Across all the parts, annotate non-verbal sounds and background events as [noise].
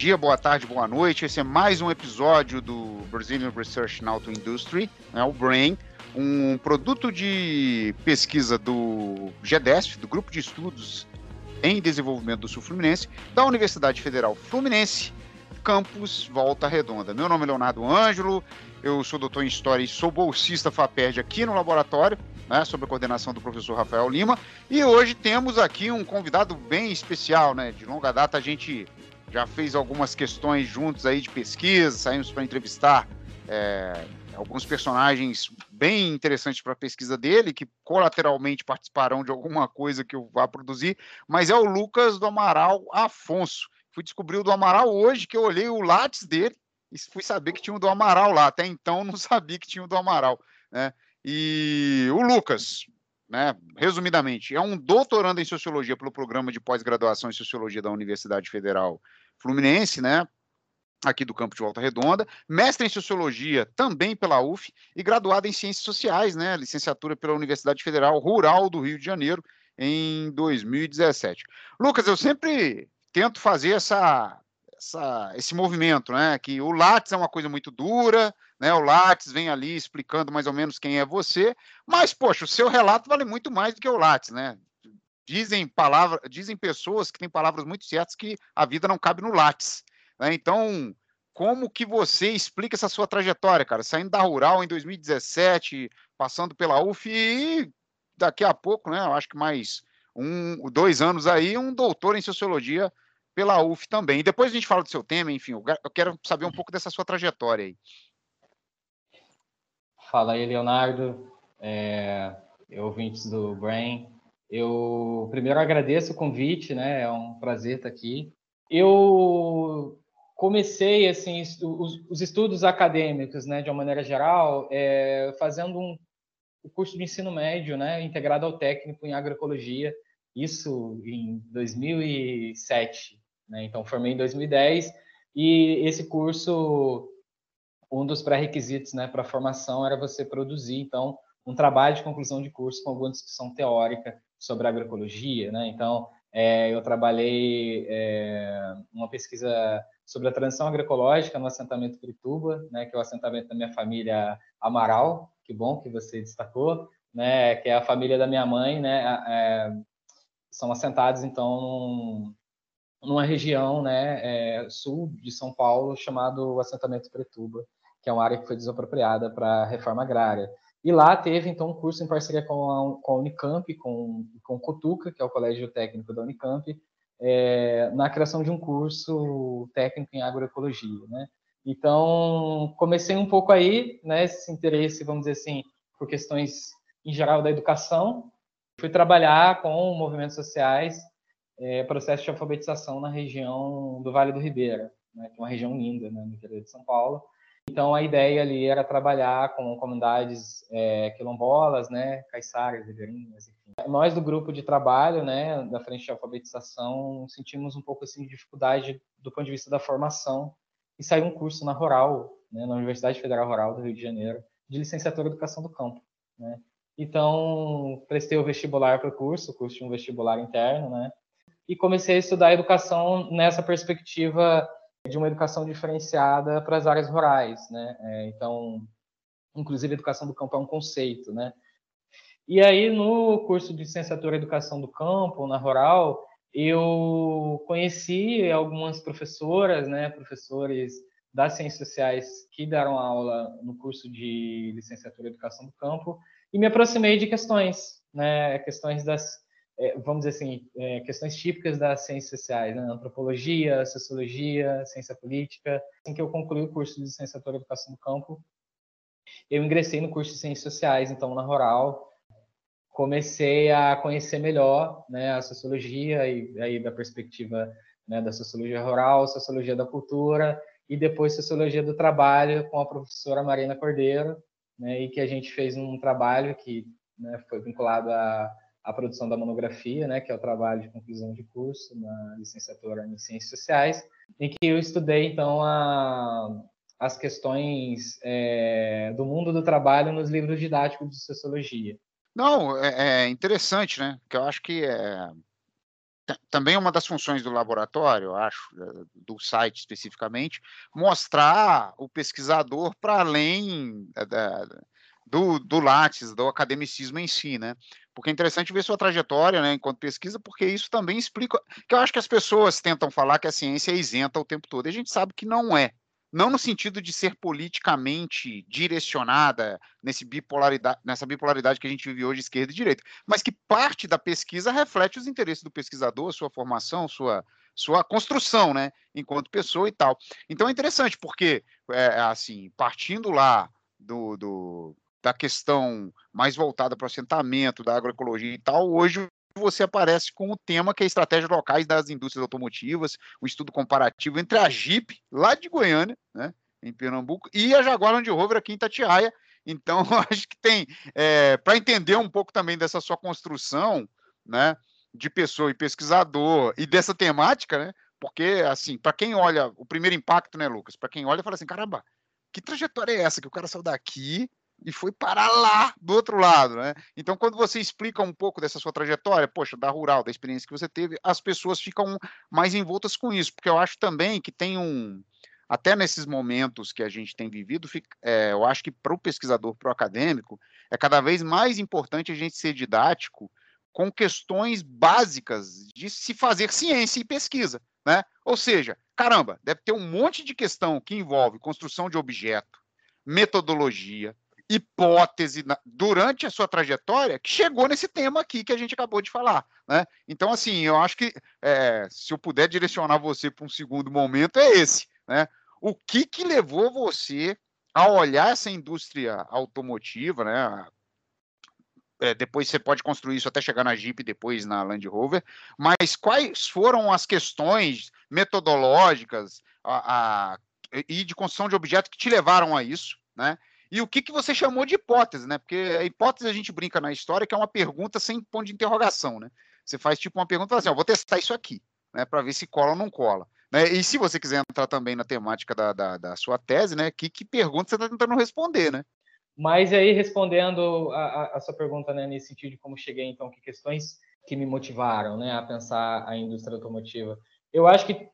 dia, boa tarde, boa noite. Esse é mais um episódio do Brazilian Research in Auto Industry, né, o BRAIN, um produto de pesquisa do GEDESF, do Grupo de Estudos em Desenvolvimento do Sul Fluminense, da Universidade Federal Fluminense, campus Volta Redonda. Meu nome é Leonardo Ângelo, eu sou doutor em História e sou bolsista FAPERD aqui no laboratório, né, sob a coordenação do professor Rafael Lima, e hoje temos aqui um convidado bem especial, né, de longa data a gente já fez algumas questões juntos aí de pesquisa, saímos para entrevistar é, alguns personagens bem interessantes para a pesquisa dele, que colateralmente participarão de alguma coisa que eu vá produzir, mas é o Lucas do Amaral Afonso. Fui descobrir o do Amaral hoje, que eu olhei o látis dele e fui saber que tinha o do Amaral lá. Até então não [laughs] sabia que tinha o do Amaral. Né? E o Lucas, né, resumidamente, é um doutorando em Sociologia pelo Programa de Pós-Graduação em Sociologia da Universidade Federal Fluminense, né, aqui do campo de Volta Redonda, mestre em Sociologia também pela UF e graduado em Ciências Sociais, né, licenciatura pela Universidade Federal Rural do Rio de Janeiro em 2017. Lucas, eu sempre tento fazer essa, essa, esse movimento, né, que o Lattes é uma coisa muito dura, né, o Lattes vem ali explicando mais ou menos quem é você, mas, poxa, o seu relato vale muito mais do que o Lattes, né, dizem palavras, dizem pessoas que têm palavras muito certas que a vida não cabe no Lattes. Né? Então, como que você explica essa sua trajetória, cara? Saindo da Rural em 2017, passando pela UF e daqui a pouco, né? Eu acho que mais um, dois anos aí, um doutor em sociologia pela UF também. E depois a gente fala do seu tema, enfim, eu quero saber um pouco dessa sua trajetória aí. Fala aí, Leonardo, é, ouvintes do Brain. Eu primeiro agradeço o convite, né? É um prazer estar aqui. Eu comecei assim os, os estudos acadêmicos, né, de uma maneira geral, é, fazendo um o curso de ensino médio, né, integrado ao técnico em agroecologia, isso em 2007, né? Então formei em 2010 e esse curso um dos pré-requisitos, né, para formação era você produzir então um trabalho de conclusão de curso com alguma discussão teórica sobre agroecologia, né? Então, é, eu trabalhei é, uma pesquisa sobre a transição agroecológica no assentamento Pirituba, né, que é o assentamento da minha família Amaral, que bom que você destacou, né, que é a família da minha mãe, né, é, são assentados então num, numa região, né, é, sul de São Paulo, chamado assentamento Pirituba, que é uma área que foi desapropriada para reforma agrária. E lá teve, então, um curso em parceria com a, com a Unicamp, com, com o Cotuca, que é o Colégio Técnico da Unicamp, é, na criação de um curso técnico em agroecologia, né? Então, comecei um pouco aí, né, esse interesse, vamos dizer assim, por questões, em geral, da educação. Fui trabalhar com movimentos sociais, é, processo de alfabetização na região do Vale do Ribeira, né, que é uma região linda, né, no interior de São Paulo. Então, a ideia ali era trabalhar com comunidades é, quilombolas, né, caiçaras, ribeirinhas, enfim. Nós, do grupo de trabalho, né, da frente de alfabetização, sentimos um pouco assim, de dificuldade do ponto de vista da formação e saiu um curso na Rural, né, na Universidade Federal Rural do Rio de Janeiro, de licenciatura em Educação do Campo. Né. Então, prestei o vestibular para o curso, o curso de um vestibular interno, né, e comecei a estudar educação nessa perspectiva de uma educação diferenciada para as áreas rurais, né? É, então, inclusive, educação do campo é um conceito, né? E aí, no curso de licenciatura em Educação do Campo, na Rural, eu conheci algumas professoras, né, professores das ciências sociais que deram aula no curso de licenciatura em Educação do Campo e me aproximei de questões, né, questões das vamos dizer assim, é, questões típicas das ciências sociais, né? antropologia, sociologia, ciência política. Assim que eu concluí o curso de licenciatura em educação do campo, eu ingressei no curso de ciências sociais, então na Rural, comecei a conhecer melhor né, a sociologia e aí da perspectiva né, da sociologia rural, sociologia da cultura e depois sociologia do trabalho com a professora Marina Cordeiro, né, e que a gente fez um trabalho que né, foi vinculado a a produção da monografia, né, que é o trabalho de conclusão de curso na licenciatura em Ciências Sociais, em que eu estudei, então, a, as questões é, do mundo do trabalho nos livros didáticos de sociologia. Não, é, é interessante, né? Porque eu acho que é, também uma das funções do laboratório, eu acho, do site especificamente, mostrar o pesquisador para além eh, da, do, do Lattes, do academicismo em si, né? Porque é interessante ver sua trajetória, né, enquanto pesquisa, porque isso também explica. Que eu acho que as pessoas tentam falar que a ciência é isenta o tempo todo, e a gente sabe que não é não no sentido de ser politicamente direcionada nesse bipolaridade, nessa bipolaridade que a gente vive hoje, esquerda e direita, mas que parte da pesquisa reflete os interesses do pesquisador, sua formação, sua, sua construção, né, enquanto pessoa e tal. Então é interessante, porque, é, assim, partindo lá do, do da questão mais voltada para o assentamento, da agroecologia e tal, hoje você aparece com o tema que é estratégias locais das indústrias automotivas, o um estudo comparativo entre a Jeep, lá de Goiânia, né, em Pernambuco, e a Jaguar Land Rover aqui em Tatiaia. Então, [laughs] acho que tem, é, para entender um pouco também dessa sua construção, né, de pessoa e pesquisador, e dessa temática, né, porque, assim, para quem olha, o primeiro impacto, né, Lucas, para quem olha, fala assim, caramba, que trajetória é essa que o cara saiu daqui e foi parar lá do outro lado, né? Então, quando você explica um pouco dessa sua trajetória, poxa, da rural, da experiência que você teve, as pessoas ficam mais envoltas com isso, porque eu acho também que tem um, até nesses momentos que a gente tem vivido, é, eu acho que para o pesquisador, para o acadêmico, é cada vez mais importante a gente ser didático com questões básicas de se fazer ciência e pesquisa, né? Ou seja, caramba, deve ter um monte de questão que envolve construção de objeto, metodologia, hipótese na, durante a sua trajetória que chegou nesse tema aqui que a gente acabou de falar. Né? Então, assim, eu acho que é, se eu puder direcionar você para um segundo momento, é esse. Né? O que, que levou você a olhar essa indústria automotiva, né? É, depois você pode construir isso até chegar na Jeep, depois na Land Rover, mas quais foram as questões metodológicas a, a, e de construção de objeto que te levaram a isso, né? E o que, que você chamou de hipótese, né? Porque a hipótese a gente brinca na história que é uma pergunta sem ponto de interrogação, né? Você faz tipo uma pergunta assim, ó, vou testar isso aqui, né? Para ver se cola ou não cola. Né? E se você quiser entrar também na temática da, da, da sua tese, né? Que, que pergunta você está tentando responder, né? Mas aí, respondendo a, a, sua pergunta, né, nesse sentido de como cheguei, então, que questões que me motivaram né, a pensar a indústria automotiva. Eu acho que,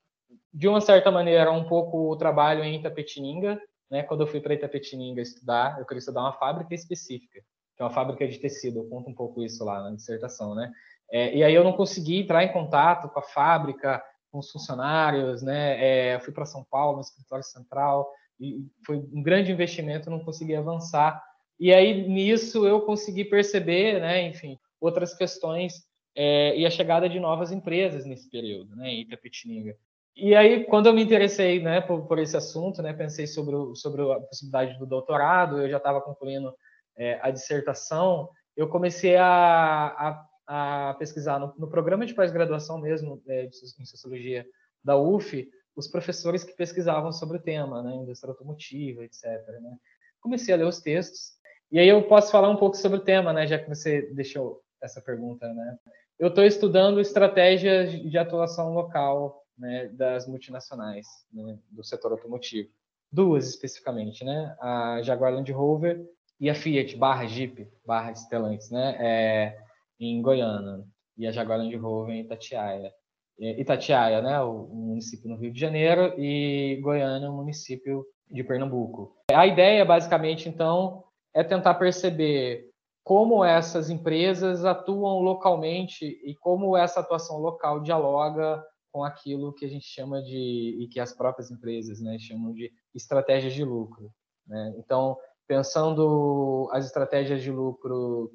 de uma certa maneira, um pouco o trabalho em Itapetininga, né, quando eu fui para Itapetininga estudar, eu queria estudar uma fábrica específica, que é uma fábrica de tecido. Eu conto um pouco isso lá na dissertação, né? É, e aí eu não consegui entrar em contato com a fábrica, com os funcionários, né? É, eu fui para São Paulo, no escritório central, e foi um grande investimento, não consegui avançar. E aí nisso eu consegui perceber, né? Enfim, outras questões é, e a chegada de novas empresas nesse período, né? Em Itapetininga. E aí, quando eu me interessei né, por, por esse assunto, né, pensei sobre, o, sobre a possibilidade do doutorado, eu já estava concluindo é, a dissertação, eu comecei a, a, a pesquisar no, no, programa de pós-graduação mesmo, é, em Sociologia da UF, os professores que pesquisavam sobre o tema, né, indústria automotiva, etc. Né. Comecei a ler os textos, e aí eu posso falar um pouco sobre o tema, né, já que você deixou essa pergunta. Né. Eu estou estudando estratégias de atuação local né, das multinacionais né, do setor automotivo. Duas especificamente, né? A Jaguar Land Rover e a Fiat barra Jeep barra Stellantis, né? É, em Goiânia e a Jaguar Land Rover em Itatiaia. Itatiaia, né, o município no Rio de Janeiro, e Goiânia, o município de Pernambuco. A ideia, basicamente, então, é tentar perceber como essas empresas atuam localmente e como essa atuação local dialoga com aquilo que a gente chama de e que as próprias empresas né, chamam de estratégias de lucro. Né? Então, pensando as estratégias de lucro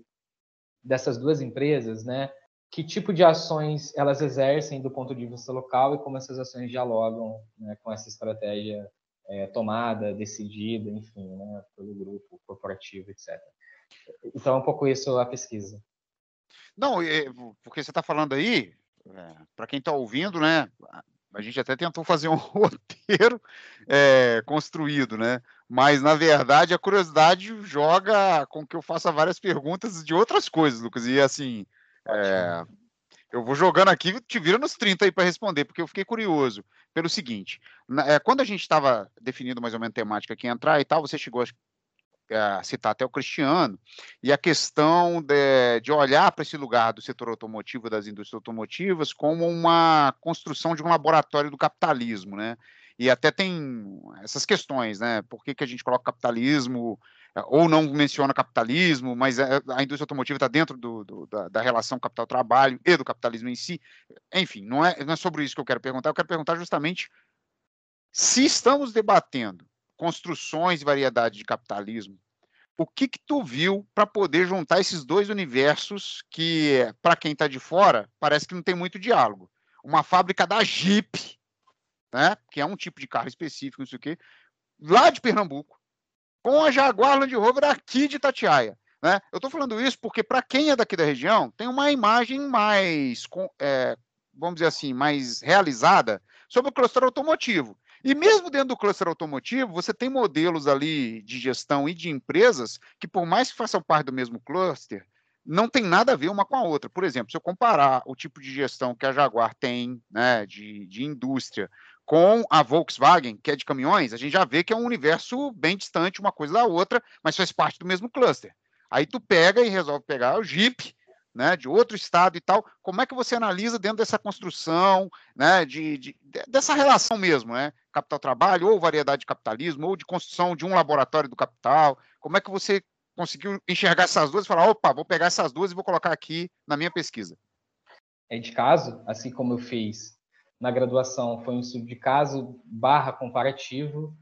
dessas duas empresas, né, que tipo de ações elas exercem do ponto de vista local e como essas ações dialogam né, com essa estratégia é, tomada, decidida, enfim, né, pelo grupo corporativo, etc. Então, é um pouco isso a pesquisa. Não, porque você está falando aí, é, para quem está ouvindo, né? A gente até tentou fazer um [laughs] roteiro é, construído, né? Mas, na verdade, a curiosidade joga com que eu faça várias perguntas de outras coisas, Lucas. E, assim, é, eu vou jogando aqui, te vira nos 30 aí para responder, porque eu fiquei curioso pelo seguinte: na, é, quando a gente estava definindo mais ou menos a temática que ia entrar e tal, você chegou citar até o Cristiano, e a questão de, de olhar para esse lugar do setor automotivo, das indústrias automotivas, como uma construção de um laboratório do capitalismo, né? E até tem essas questões, né? Por que, que a gente coloca capitalismo é, ou não menciona capitalismo, mas a, a indústria automotiva está dentro do, do, da, da, relação capital-trabalho e do capitalismo em si. Enfim, não é, não é sobre isso que eu quero perguntar, eu quero perguntar justamente se estamos debatendo construções e variedade de capitalismo, o que que tu viu para poder juntar esses dois universos que, para quem está de fora, parece que não tem muito diálogo. Uma fábrica da Jeep, né, que é um tipo de carro específico, não sei o quê, lá de Pernambuco, com a Jaguar Land Rover aqui de Tatiaia. Né? Eu estou falando isso porque, para quem é daqui da região, tem uma imagem mais, é, vamos dizer assim, mais realizada sobre o cluster automotivo. E mesmo dentro do cluster automotivo, você tem modelos ali de gestão e de empresas que, por mais que façam parte do mesmo cluster, não tem nada a ver uma com a outra. Por exemplo, se eu comparar o tipo de gestão que a Jaguar tem, né, de, de indústria, com a Volkswagen, que é de caminhões, a gente já vê que é um universo bem distante uma coisa da outra, mas faz parte do mesmo cluster. Aí tu pega e resolve pegar o Jeep, né, de outro estado e tal. Como é que você analisa dentro dessa construção, né, de, de dessa relação mesmo, né, capital-trabalho ou variedade de capitalismo ou de construção de um laboratório do capital? Como é que você conseguiu enxergar essas duas e falar, opa, vou pegar essas duas e vou colocar aqui na minha pesquisa? É de caso, assim como eu fiz na graduação, foi um estudo de caso barra comparativo,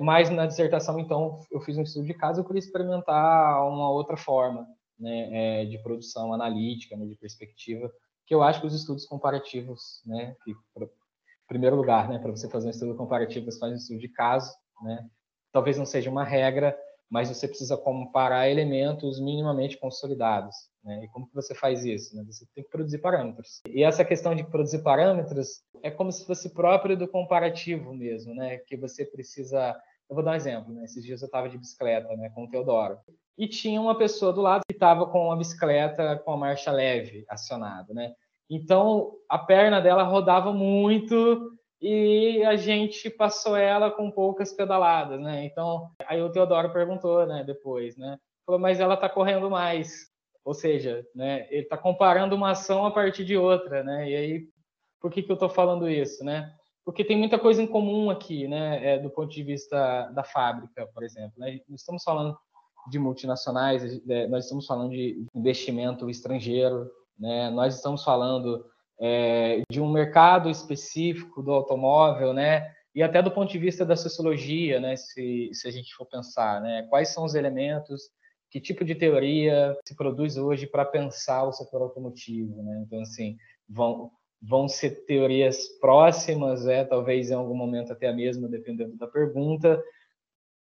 mas na dissertação, então, eu fiz um estudo de caso e queria experimentar uma outra forma né, é, de produção analítica, né, de perspectiva, que eu acho que os estudos comparativos, né, que, primeiro lugar, né, para você fazer um estudo comparativo, você faz um estudo de caso, né, talvez não seja uma regra, mas você precisa comparar elementos minimamente consolidados. Né? E como que você faz isso? Né? Você tem que produzir parâmetros. E essa questão de produzir parâmetros é como se fosse próprio do comparativo mesmo, né? que você precisa... Eu vou dar um exemplo. Né? Esses dias eu estava de bicicleta né, com o Teodoro e tinha uma pessoa do lado que estava com a bicicleta com a marcha leve acionada, né? Então a perna dela rodava muito e a gente passou ela com poucas pedaladas, né? Então aí o Teodoro perguntou, né? Depois, né? Falou, mas ela está correndo mais, ou seja, né? Ele está comparando uma ação a partir de outra, né? E aí por que que eu estou falando isso, né? Porque tem muita coisa em comum aqui, né? É, do ponto de vista da fábrica, por exemplo. Né? Estamos falando de multinacionais, é, nós estamos falando de investimento estrangeiro, né? nós estamos falando é, de um mercado específico do automóvel, né? e até do ponto de vista da sociologia, né? se, se a gente for pensar, né? quais são os elementos, que tipo de teoria se produz hoje para pensar o setor automotivo. Né? Então, assim, vão, vão ser teorias próximas, é, talvez em algum momento até a mesma, dependendo da pergunta,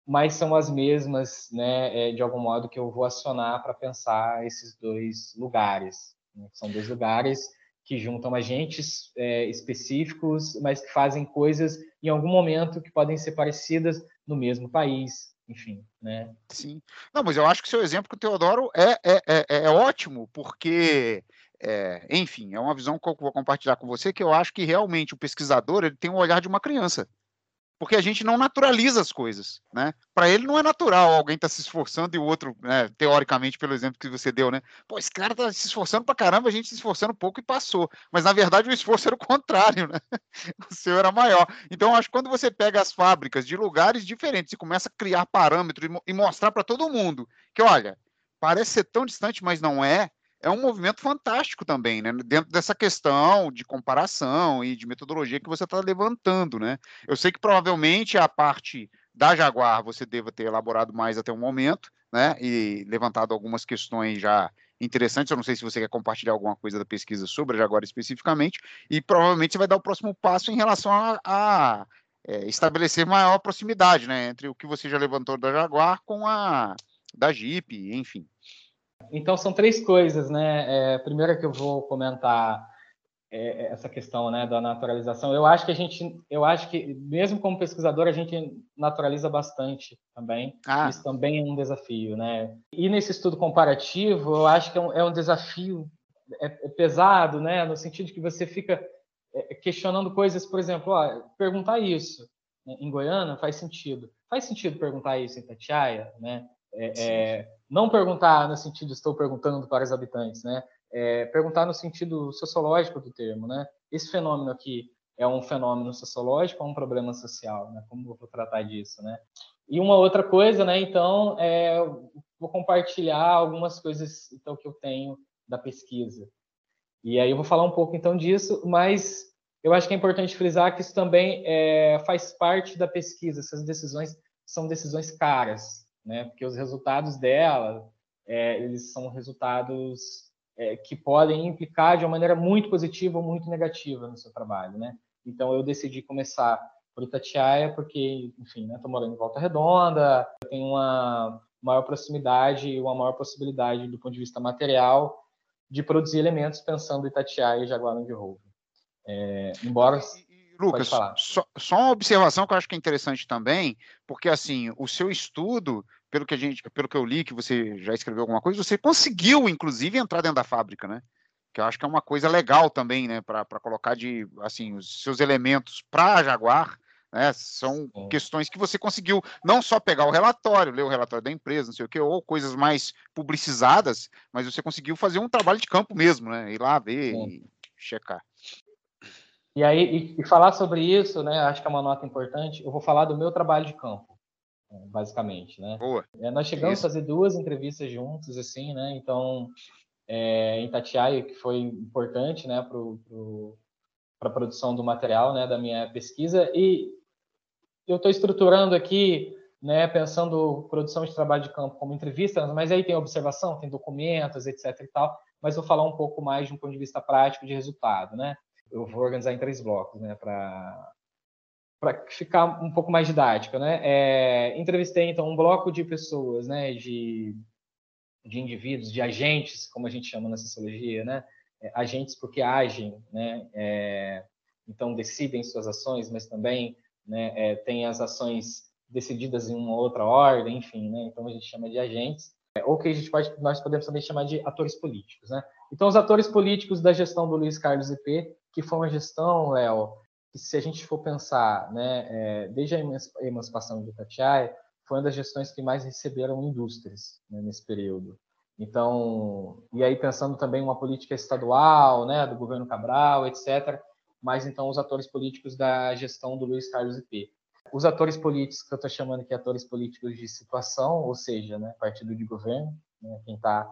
mas são as mesmas, né, é, de algum modo, que eu vou acionar para pensar esses dois lugares. Né? São dois lugares que juntam agentes é, específicos, mas que fazem coisas em algum momento que podem ser parecidas no mesmo país, enfim, né? Sim. Não, mas eu acho que o seu exemplo com o Teodoro é, é, é, é ótimo, porque, é, enfim, é uma visão que eu vou compartilhar com você, que eu acho que realmente o pesquisador ele tem um olhar de uma criança porque a gente não naturaliza as coisas, né? Para ele não é natural alguém tá se esforçando e o outro, né, teoricamente, pelo exemplo que você deu, né? Pô, esse cara tá se esforçando para caramba, a gente se esforçando pouco e passou. Mas na verdade o esforço era o [laughs] contrário, né? O seu era maior. Então acho que quando você pega as fábricas de lugares diferentes e começa a criar parâmetros e mostrar para todo mundo que, olha, parece ser tão distante, mas não é é um movimento fantástico também, né? Dentro dessa questão de comparação e de metodologia que você está levantando, né? Eu sei que provavelmente a parte da Jaguar você deva ter elaborado mais até o momento, né? E levantado algumas questões já interessantes. Eu não sei se você quer compartilhar alguma coisa da pesquisa sobre a Jaguar especificamente, e provavelmente você vai dar o próximo passo em relação a, a é, estabelecer maior proximidade, né? Entre o que você já levantou da Jaguar com a da Jeep, enfim. Então, são três coisas, né? É, primeiro que eu vou comentar é, essa questão né, da naturalização. Eu acho que a gente, eu acho que, mesmo como pesquisador, a gente naturaliza bastante também. Ah. Isso também é um desafio, né? E nesse estudo comparativo, eu acho que é um, é um desafio é, é pesado, né? No sentido de que você fica é, questionando coisas, por exemplo, ó, perguntar isso né, em Goiânia faz sentido. Faz sentido perguntar isso em Tatiaia, né? É, é, não perguntar no sentido estou perguntando para os habitantes, né? É, perguntar no sentido sociológico do termo, né? Esse fenômeno aqui é um fenômeno sociológico ou um problema social, né? Como eu vou tratar disso, né? E uma outra coisa, né? Então, é, vou compartilhar algumas coisas então que eu tenho da pesquisa. E aí eu vou falar um pouco então disso, mas eu acho que é importante frisar que isso também é, faz parte da pesquisa. Essas decisões são decisões caras, né? Porque os resultados dela, é, eles são resultados é, que podem implicar de uma maneira muito positiva ou muito negativa no seu trabalho, né? Então eu decidi começar por Itatiaia porque, enfim, né? Estou morando em Volta Redonda, tenho uma maior proximidade e uma maior possibilidade do ponto de vista material de produzir elementos pensando Itatiaia e Jaguarão de Rouva. É, embora Lucas, só, só, uma observação que eu acho que é interessante também, porque assim, o seu estudo, pelo que a gente, pelo que eu li, que você já escreveu alguma coisa, você conseguiu, inclusive, entrar dentro da fábrica, né? Que eu acho que é uma coisa legal também, né? Para colocar de assim os seus elementos para Jaguar, né? São Sim. questões que você conseguiu não só pegar o relatório, ler o relatório da empresa, não sei o que, ou coisas mais publicizadas, mas você conseguiu fazer um trabalho de campo mesmo, né? Ir lá ver Sim. e checar. E aí, e, e, falar sobre isso, né, acho que é uma nota importante, eu vou falar do meu trabalho de campo, né, basicamente, né? Boa. É, nós chegamos isso. a fazer duas entrevistas juntos, assim, né, então, é, em Tatiaia, que foi importante, né, para pro, a produção do material, né, da minha pesquisa, e eu estou estruturando aqui, né, pensando produção de trabalho de campo como entrevista, mas aí tem observação, tem documentos, etc e tal, mas vou falar um pouco mais de um ponto de vista prático de resultado, né? Eu vou organizar em três blocos, né, para para ficar um pouco mais didático, né? É, entrevistei então um bloco de pessoas, né, de de indivíduos, de agentes, como a gente chama na sociologia, né? É, agentes porque agem, né? É, então decidem suas ações, mas também, né, é, tem as ações decididas em uma outra ordem, enfim, né? Então a gente chama de agentes, é, ou que a gente pode, nós podemos também chamar de atores políticos, né? Então os atores políticos da gestão do Luiz Carlos IP que foi uma gestão, Léo, que se a gente for pensar, né, é, desde a emancipação de Itatiaia, foi uma das gestões que mais receberam indústrias né, nesse período. Então, e aí pensando também uma política estadual, né, do governo Cabral, etc., mas então os atores políticos da gestão do Luiz Carlos IP. Os atores políticos que eu estou chamando aqui atores políticos de situação, ou seja, né, partido de governo, né, quem está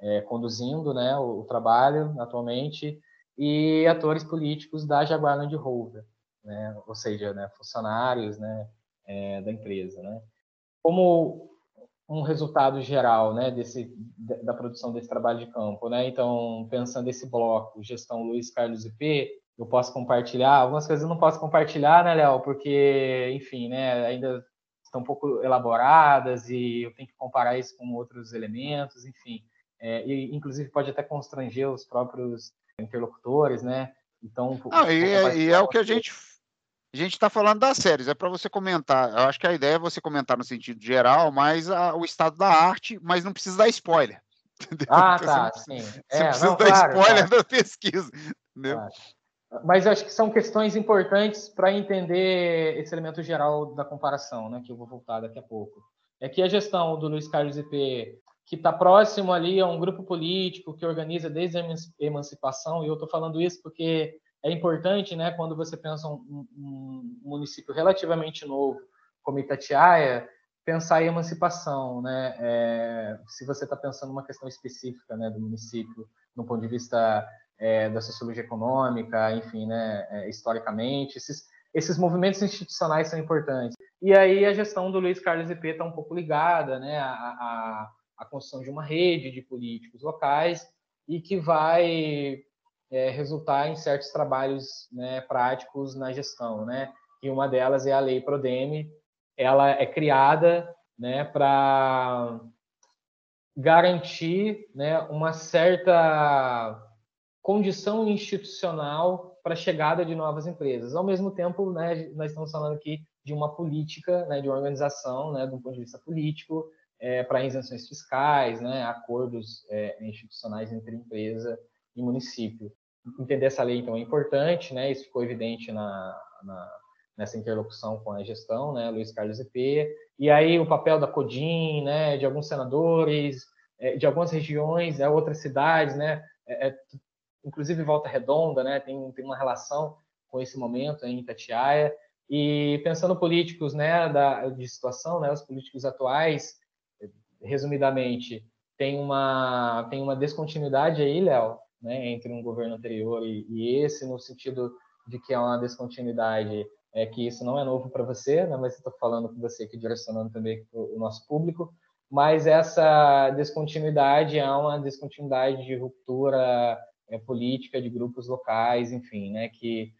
é, conduzindo né, o, o trabalho atualmente, e atores políticos da Jaguar Land Rover, né? ou seja, né, funcionários né, é, da empresa. Né? Como um resultado geral né, desse, da produção desse trabalho de campo. Né? Então, pensando esse bloco, gestão Luiz Carlos IP, eu posso compartilhar, algumas coisas eu não posso compartilhar, né, Léo, porque, enfim, né, ainda estão um pouco elaboradas e eu tenho que comparar isso com outros elementos, enfim. É, e, inclusive, pode até constranger os próprios interlocutores, né? Então, ah, e, é, e é o que a gente a gente está falando das séries, é para você comentar. Eu acho que a ideia é você comentar no sentido geral, mas a, o estado da arte, mas não precisa dar spoiler. [laughs] Entendeu? Ah, então, tá, você sim. Você é, precisa não, dar claro, spoiler claro. da pesquisa. Entendeu? Claro. Mas acho que são questões importantes para entender esse elemento geral da comparação, né? Que eu vou voltar daqui a pouco. É que a gestão do Luiz Carlos IP que está próximo ali a um grupo político que organiza desde a emancipação, e eu estou falando isso porque é importante, né, quando você pensa um, um município relativamente novo, como Itatiaia, pensar em emancipação, né, é, se você está pensando uma questão específica, né, do município, no ponto de vista é, da sociologia econômica, enfim, né, é, historicamente, esses, esses movimentos institucionais são importantes. E aí a gestão do Luiz Carlos IP está um pouco ligada, né, a, a a construção de uma rede de políticos locais e que vai é, resultar em certos trabalhos né, práticos na gestão, né? E uma delas é a Lei Prodeme. Ela é criada né, para garantir né, uma certa condição institucional para a chegada de novas empresas. Ao mesmo tempo, né, nós estamos falando aqui de uma política, né, de uma organização, né, de um ponto de vista político, é, para isenções fiscais, né, acordos é, institucionais entre empresa e município. Entender essa lei, então, é importante, né, isso ficou evidente na, na, nessa interlocução com a gestão, né, Luiz Carlos EP, e aí o papel da Codim, né, de alguns senadores, é, de algumas regiões, é, outras cidades, né, é, é, inclusive Volta Redonda, né, tem, tem uma relação com esse momento em Itatiaia, e pensando políticos, né, da, de situação, né, os políticos atuais, resumidamente, tem uma, tem uma descontinuidade aí, Léo, né, entre um governo anterior e, e, esse, no sentido de que é uma descontinuidade, é que isso não é novo para você, né, mas estou falando com você aqui, direcionando também o nosso público, mas essa descontinuidade é uma descontinuidade de ruptura é, política de grupos locais, enfim, né, que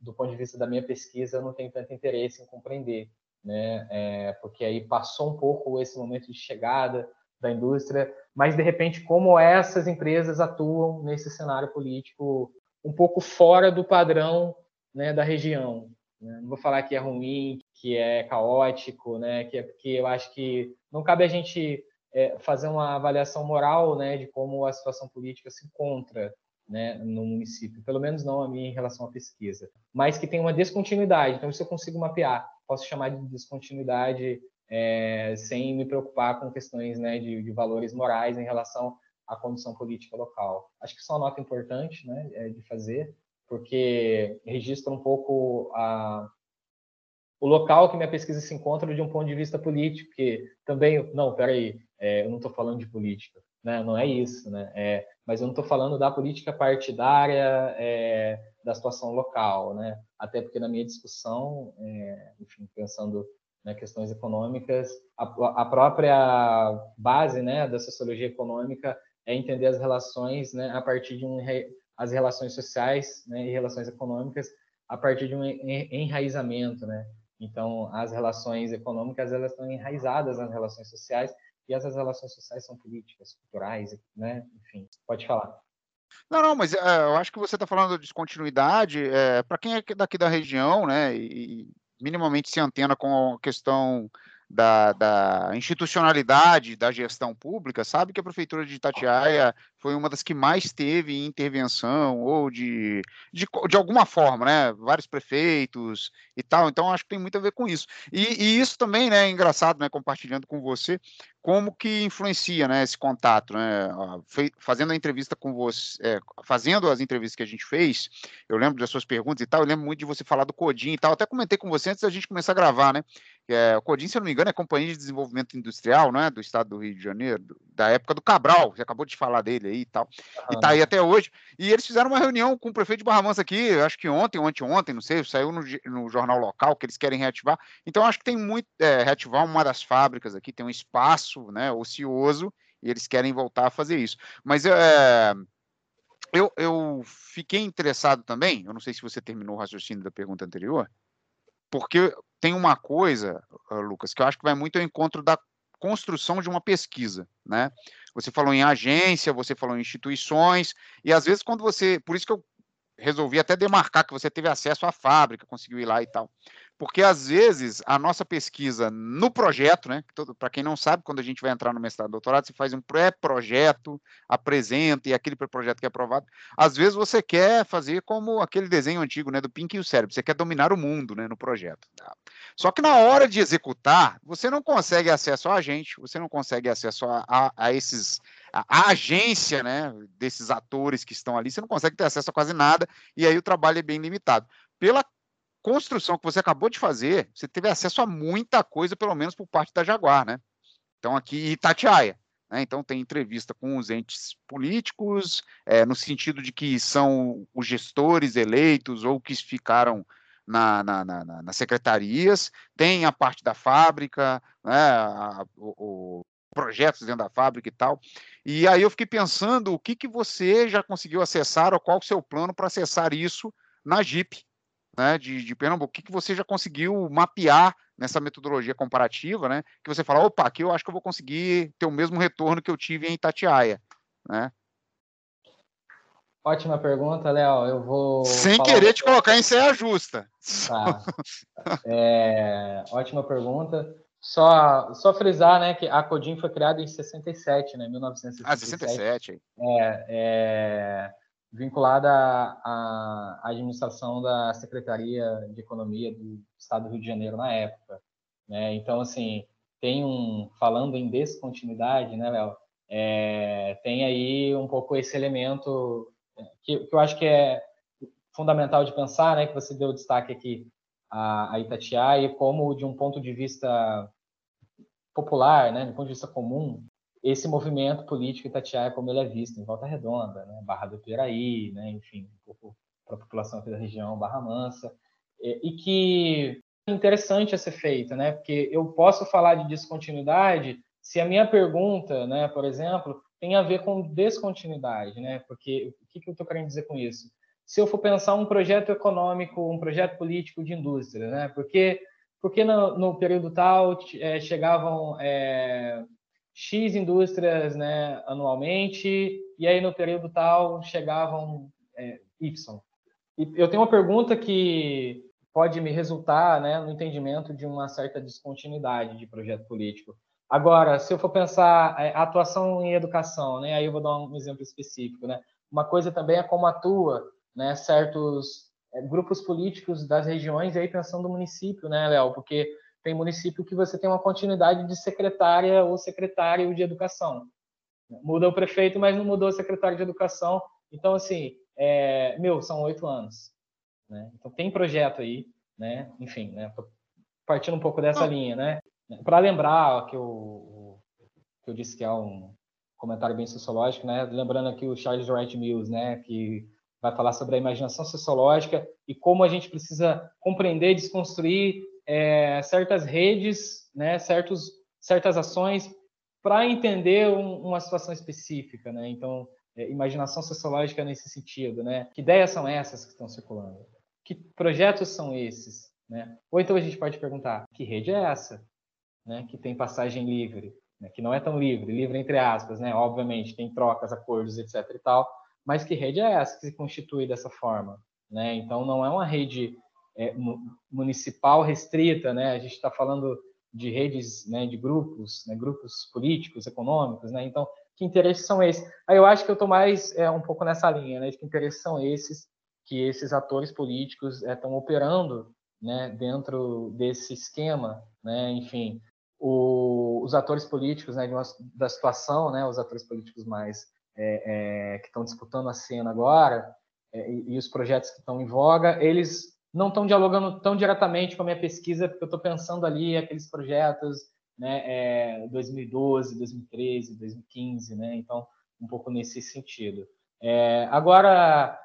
do ponto de vista da minha pesquisa eu não tenho tanto interesse em compreender, né, é, porque aí passou um pouco esse momento de chegada da indústria, mas de repente como essas empresas atuam nesse cenário político um pouco fora do padrão né, da região. Né? Não vou falar que é ruim, que é caótico, né, que é porque eu acho que não cabe a gente é, fazer uma avaliação moral né, de como a situação política se encontra né, no município, pelo menos não a mim em relação à pesquisa, mas que tem uma descontinuidade. Então, isso eu consigo mapear. Posso chamar de descontinuidade é, sem me preocupar com questões né, de, de, valores morais em relação à condição política local. Acho que isso é uma nota importante né, é, de fazer, porque registra um pouco a, o local que minha pesquisa se encontra de um ponto de vista político, que também, não, peraí, é, eu não estou falando de política, né? não é isso, né? É, mas eu não estou falando da política partidária, é, da situação local, né? até porque na minha discussão, é, enfim, pensando né, questões econômicas, a, a, própria base né, da sociologia econômica é entender as relações né, a partir de um as relações sociais né, e relações econômicas a partir de um enraizamento, né? Então, as relações econômicas elas estão enraizadas nas relações sociais e essas relações sociais são políticas, culturais, né? Enfim, pode falar. Não, não, mas é, eu acho que você está falando de descontinuidade. É, Para quem é daqui da região, né, e minimamente se antena com a questão da, da, institucionalidade da gestão pública, sabe que a Prefeitura de Itatiaia foi uma das que mais teve intervenção ou de, de, de alguma forma, né? Vários prefeitos e tal, então acho que tem muito a ver com isso. E, e isso também, né, é engraçado, né, compartilhando com você, como que influencia, né, esse contato, né? Fazendo a entrevista com você, é, fazendo as entrevistas que a gente fez, eu lembro das suas perguntas e tal, eu lembro muito de você falar do Codim e tal, até comentei com você antes da gente começar a gravar, né? É, o Codim, se eu não me engano, é Companhia de Desenvolvimento Industrial, né, do estado do Rio de Janeiro, da época do Cabral, você acabou de falar dele aí e tal, ah, e tá aí até hoje. E eles fizeram uma reunião com o prefeito de Barra Mansa aqui, acho que ontem ou anteontem, não sei, saiu no, no, jornal local que eles querem reativar. Então, acho que tem muito, é, reativar uma das fábricas aqui, tem um espaço, né, ocioso, e eles querem voltar a fazer isso. Mas é, eu, eu fiquei interessado também, eu não sei se você terminou o raciocínio da pergunta anterior, porque tem uma coisa, Lucas, que eu acho que vai muito ao encontro da construção de uma pesquisa, né? Você falou em agência, você falou em instituições, e às vezes quando você, por isso que eu resolvi até demarcar que você teve acesso à fábrica, conseguiu ir lá e tal porque às vezes a nossa pesquisa no projeto, né? Para quem não sabe, quando a gente vai entrar no mestrado, doutorado, você faz um pré-projeto, apresenta e aquele pré-projeto que é aprovado. Às vezes você quer fazer como aquele desenho antigo, né? Do Pink e o cérebro. Você quer dominar o mundo, né? No projeto. Tá? Só que na hora de executar, você não consegue acesso a gente, você não consegue acesso a, a, a esses a, agência né, desses atores que estão ali, você não consegue ter acesso a quase nada, e aí o trabalho é bem limitado. Pela construção que você acabou de fazer, você teve acesso a muita coisa, pelo menos por parte da Jaguar, né? Então, aqui Itatiaia. Né? Então, tem entrevista com os entes políticos, é, no sentido de que são os gestores eleitos ou que ficaram na, na, na, nas secretarias, tem a parte da fábrica, né, a, o, o, projetos dentro da fábrica e tal. E aí eu fiquei pensando o que, que você já conseguiu acessar, ou qual o seu plano para acessar isso na Jeep, né, de, de Pernambuco, o que, que você já conseguiu mapear nessa metodologia comparativa, né, que você fala, opa, aqui eu acho que eu vou conseguir ter o mesmo retorno que eu tive em Itatiaia, né? Ótima pergunta, Léo. Eu vou. Sem querer te colocar em saia justa. Tá. [laughs] É, ótima pergunta. Só, só frisar, né, que a Codim foi criada em 67, né, 1967. Ah, 67. É, é, vinculada à, administração da Secretaria de Economia do Estado do Rio de Janeiro na época. Né? Então, assim, tem um falando em descontinuidade, né, Léo? É, tem aí um pouco esse elemento que, que, eu acho que é fundamental de pensar, né, que você deu destaque aqui a, a Itatiaia, como de um ponto de vista popular, né, do ponto de vista comum, esse movimento político Itatiaia, como ele é visto em Volta Redonda, né, Barra do Piraí, né, enfim, para a população aqui da região, Barra Mansa, e, que é interessante a ser feito, né, porque eu posso falar de descontinuidade se a minha pergunta, né, por exemplo, tem a ver com descontinuidade, né, porque o que, que eu estou querendo dizer com isso? Se eu for pensar um projeto econômico, um projeto político de indústria, né, porque porque no, no período tal é, chegavam é, X indústrias né, anualmente, e aí no período tal chegavam é, Y. E eu tenho uma pergunta que pode me resultar né, no entendimento de uma certa descontinuidade de projeto político. Agora, se eu for pensar é, atuação em educação, né, aí eu vou dar um exemplo específico. Né? Uma coisa também é como atua né, certos é, grupos políticos das regiões, e aí pensando no município, né, Léo? Porque tem município que você tem uma continuidade de secretária ou secretário de educação. Muda o prefeito, mas não mudou o secretário de educação. Então, assim, é, meu, são oito anos. Né? Então, tem projeto aí, né? Enfim, né? partindo um pouco dessa ah. linha, né? Para lembrar que eu, que eu disse que é um comentário bem sociológico, né? Lembrando aqui o Charles Wright Mills, né? Que vai falar sobre a imaginação sociológica e como a gente precisa compreender, desconstruir é, certas redes, né, certos, certas ações para entender um, uma situação específica, né? Então, é, imaginação sociológica nesse sentido, né? Que ideias são essas que estão circulando? Que projetos são esses? Né? Ou então a gente pode perguntar: que rede é essa? Né? Que tem passagem livre, né? que não é tão livre, livre entre aspas, né? Obviamente tem trocas, acordos, etc. e tal mas que rede é essa que se constitui dessa forma? Né? Então, não é uma rede é, municipal restrita, né? a gente está falando de redes, né, de grupos, né, grupos políticos, econômicos, né? Então, que interesses são esses? Aí eu acho que eu estou mais é, um pouco nessa linha, né? De que interesses são esses que esses atores políticos estão é, operando, né? Dentro desse esquema, né? Enfim, o, os atores políticos, né? Uma, da situação, né? Os atores políticos mais é, é, que estão disputando a cena agora é, e, e, os projetos que estão em voga, eles não estão dialogando tão diretamente com a minha pesquisa, porque eu estou pensando ali aqueles projetos, né, 2012, 2013, 2015, né, então um pouco nesse sentido. É, agora,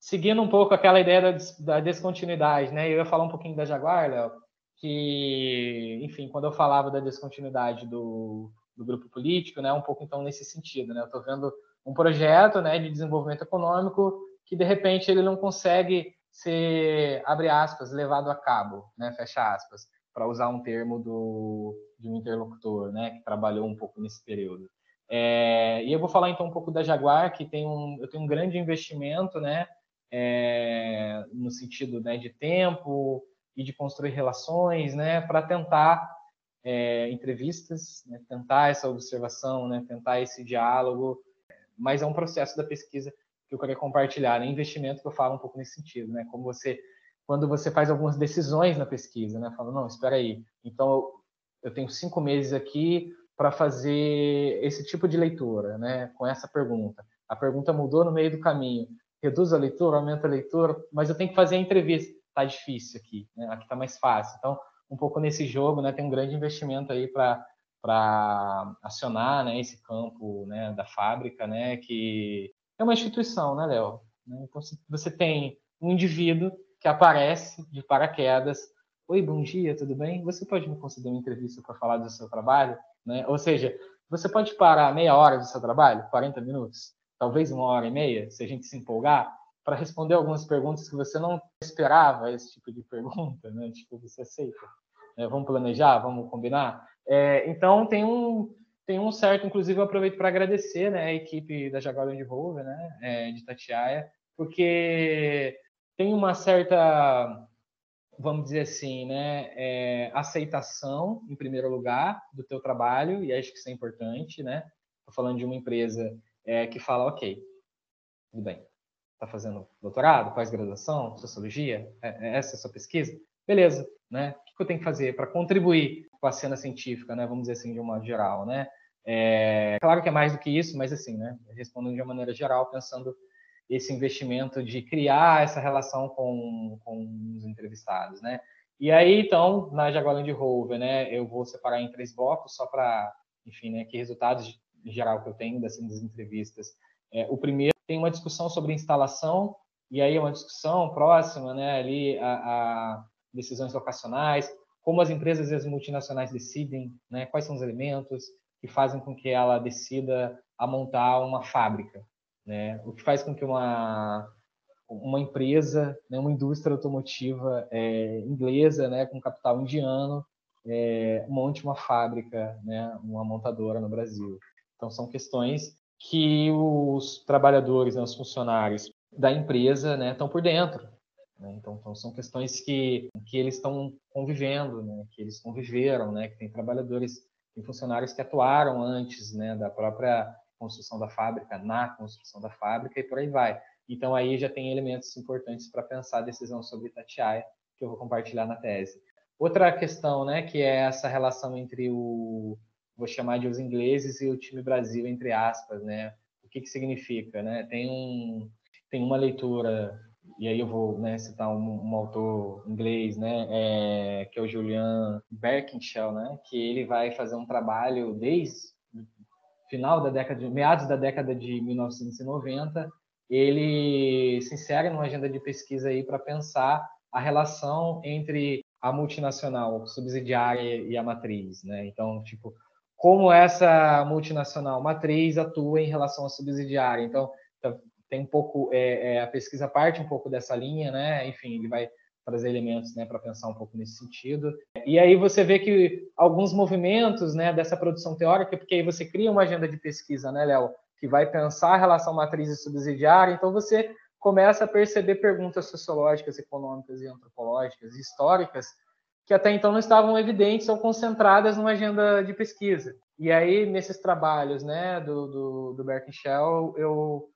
seguindo um pouco aquela ideia da, da, descontinuidade, né, eu ia falar um pouquinho da Jaguar, Léo, que, enfim, quando eu falava da descontinuidade do, do grupo político, né? Um pouco então nesse sentido, né? Eu estou vendo um projeto, né, de desenvolvimento econômico que de repente ele não consegue ser abre aspas levado a cabo, né? Fecha aspas, para usar um termo do de um interlocutor, né, que trabalhou um pouco nesse período. É, e eu vou falar então um pouco da Jaguar, que tem um, eu tenho um grande investimento, né, é, no sentido né, de tempo e de construir relações, né, para tentar é, entrevistas, né, tentar essa observação, né, tentar esse diálogo, mas é um processo da pesquisa que eu queria compartilhar, né, investimento que eu falo um pouco nesse sentido, né, como você, quando você faz algumas decisões na pesquisa, né, fala, não, espera aí, então eu tenho cinco meses aqui para fazer esse tipo de leitura, né, com essa pergunta. A pergunta mudou no meio do caminho, reduz a leitura, aumenta a leitura, mas eu tenho que fazer a entrevista, tá difícil aqui, né, aqui tá mais fácil, então um pouco nesse jogo, né? Tem um grande investimento aí para para acionar né, esse campo né, da fábrica, né, que é uma instituição, né, Léo? Né? Então, você tem um indivíduo que aparece de paraquedas, oi, bom dia, tudo bem? Você pode me conceder uma entrevista para falar do seu trabalho? Né? Ou seja, você pode parar meia hora do seu trabalho, 40 minutos, talvez uma hora e meia, se a gente se empolgar, para responder algumas perguntas que você não esperava esse tipo de pergunta, né? Tipo, você aceita? É, vamos planejar, vamos combinar. É, então tem um tem um certo, inclusive eu aproveito para agradecer, né, a equipe da Jaguar Land Rover, né, é, de Tatiaia, porque tem uma certa, vamos dizer assim, né, é, aceitação em primeiro lugar do teu trabalho e acho que isso é importante, né? Estou falando de uma empresa é, que fala, ok, tudo bem. Está fazendo doutorado, pós-graduação, sociologia? É, é essa é a sua pesquisa? Beleza, né? O que eu tenho que fazer para contribuir com a cena científica, né? Vamos dizer assim, de um modo geral, né? É, claro que é mais do que isso, mas assim, né? Respondendo de uma maneira geral, pensando esse investimento de criar essa relação com, com os entrevistados, né? E aí, então, na Jaguarland Rover, né, eu vou separar em três blocos, só para, enfim, né, que resultados em geral que eu tenho dessas entrevistas. É, o primeiro tem uma discussão sobre instalação, e aí é uma discussão próxima, né, ali a, a decisões locacionais, como as empresas e as multinacionais decidem, né, quais são os elementos que fazem com que ela decida a montar uma fábrica, né, o que faz com que uma uma empresa, né, uma indústria automotiva é, inglesa, né, com capital indiano, é, monte uma fábrica, né, uma montadora no Brasil. Então, são questões que os trabalhadores, né, os funcionários da empresa né, estão por dentro. Né? Então, então, são questões que, que eles estão convivendo, né, que eles conviveram, né, que tem trabalhadores, tem funcionários que atuaram antes né, da própria construção da fábrica, na construção da fábrica e por aí vai. Então, aí já tem elementos importantes para pensar a decisão sobre Itatiaia, que eu vou compartilhar na tese. Outra questão, né, que é essa relação entre o, vou chamar de os ingleses e o time Brasil, entre aspas, né? O que que significa, né? Tem, um, tem uma leitura, e aí eu vou né, citar um, um autor inglês, né, é, que é o Julian Berkenshell, né, que ele vai fazer um trabalho desde final da década de meados da década de 1990 ele se insere numa agenda de pesquisa aí para pensar a relação entre a multinacional subsidiária e a matriz, né? Então, tipo, como essa multinacional matriz atua em relação à subsidiária. Então, tem um pouco é, é, a pesquisa parte um pouco dessa linha, né? Enfim, ele vai trazer elementos, né, para pensar um pouco nesse sentido. E aí você vê que alguns movimentos, né, dessa produção teórica, porque aí você cria uma agenda de pesquisa, né, Léo, que vai pensar a relação matriz e subsidiária, então você começa a perceber perguntas sociológicas, econômicas e antropológicas e históricas que até então não estavam evidentes ou concentradas numa agenda de pesquisa. E aí, nesses trabalhos né, do, do, do eu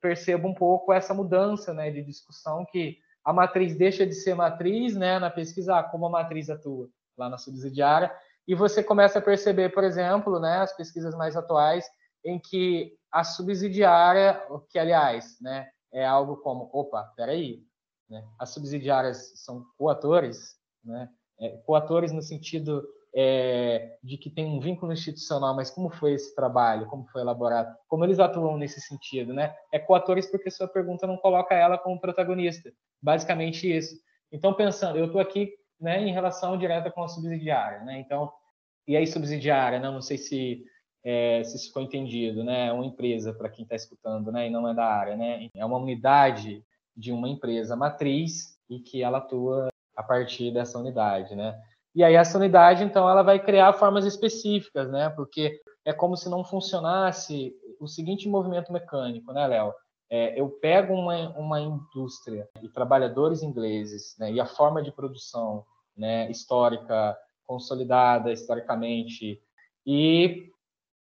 percebo um pouco essa mudança né, de discussão que a matriz deixa de ser matriz né, na pesquisa, ah, como a matriz atua lá na subsidiária, e você começa a perceber, por exemplo, né, as pesquisas mais atuais, em que a subsidiária, que aliás, né, é algo como, opa, peraí, né, as subsidiárias são coatores, né, é, coatores no sentido é, de que tem um vínculo institucional, mas como foi esse trabalho, como foi elaborado, como eles atuam nesse sentido, né? É coatores porque sua pergunta não coloca ela como protagonista, basicamente isso. Então pensando, eu estou aqui, né, em relação direta com a subsidiária, né? Então e aí subsidiária, né? Não sei se é, se isso foi entendido, né? É uma empresa, para quem está escutando, né? E não é da área, né? É uma unidade de uma empresa matriz e que ela atua a partir dessa unidade, né? E aí essa unidade, então, ela vai criar formas específicas, né? Porque é como se não funcionasse o seguinte movimento mecânico, né, Léo? É, eu pego uma, uma indústria e trabalhadores ingleses, né? E a forma de produção, né? Histórica, consolidada historicamente, e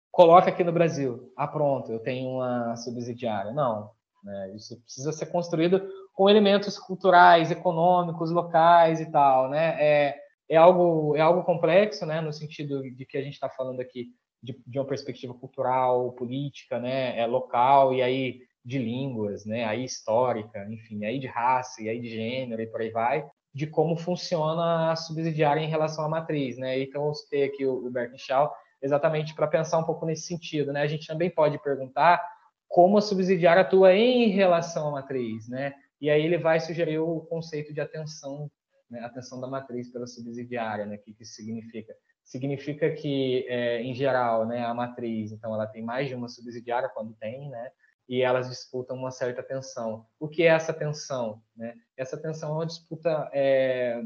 coloca aqui no Brasil. Ah, pronto, eu tenho uma subsidiária. Não, né? isso precisa ser construído com elementos culturais, econômicos, locais e tal, né? É, é algo é algo complexo, né? No sentido de que a gente está falando aqui de, de, uma perspectiva cultural, política, né? É local e aí de línguas, né? Aí histórica, enfim, aí de raça e aí de gênero e por aí vai, de como funciona a subsidiária em relação à matriz, né? Então eu citei aqui o, o Berkenshaw exatamente para pensar um pouco nesse sentido. Né? A gente também pode perguntar como a subsidiária atua em relação à matriz, né? E aí ele vai sugerir o conceito de atenção, né? atenção da matriz pela subsidiária, né? O que, que isso significa? Significa que, é, em geral, né, a matriz, então, ela tem mais de uma subsidiária quando tem, né? E elas disputam uma certa tensão. O que é essa tensão? Né? Essa tensão é uma disputa, é,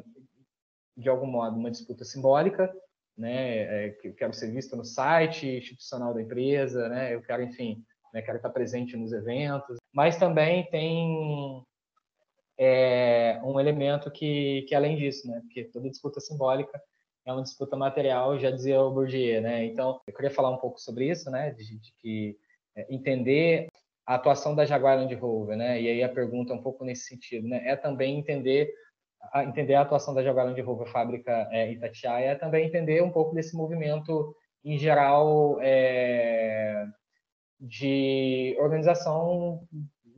de algum modo, uma disputa simbólica, né? É, eu quero ser visto no site institucional da empresa, né? Eu quero, enfim, né? quero estar presente nos eventos. Mas também tem é, um elemento que, que além disso, né? Porque toda disputa simbólica é uma disputa material, já dizia o Bourdieu, né? Então, eu queria falar um pouco sobre isso, né? De, de que é, entender a atuação da Jaguar Land Rover, né? E aí a pergunta é um pouco nesse sentido, né? É também entender a, entender a atuação da Jaguar Land Rover fábrica é, Itatiaia, é também entender um pouco desse movimento em geral é, de organização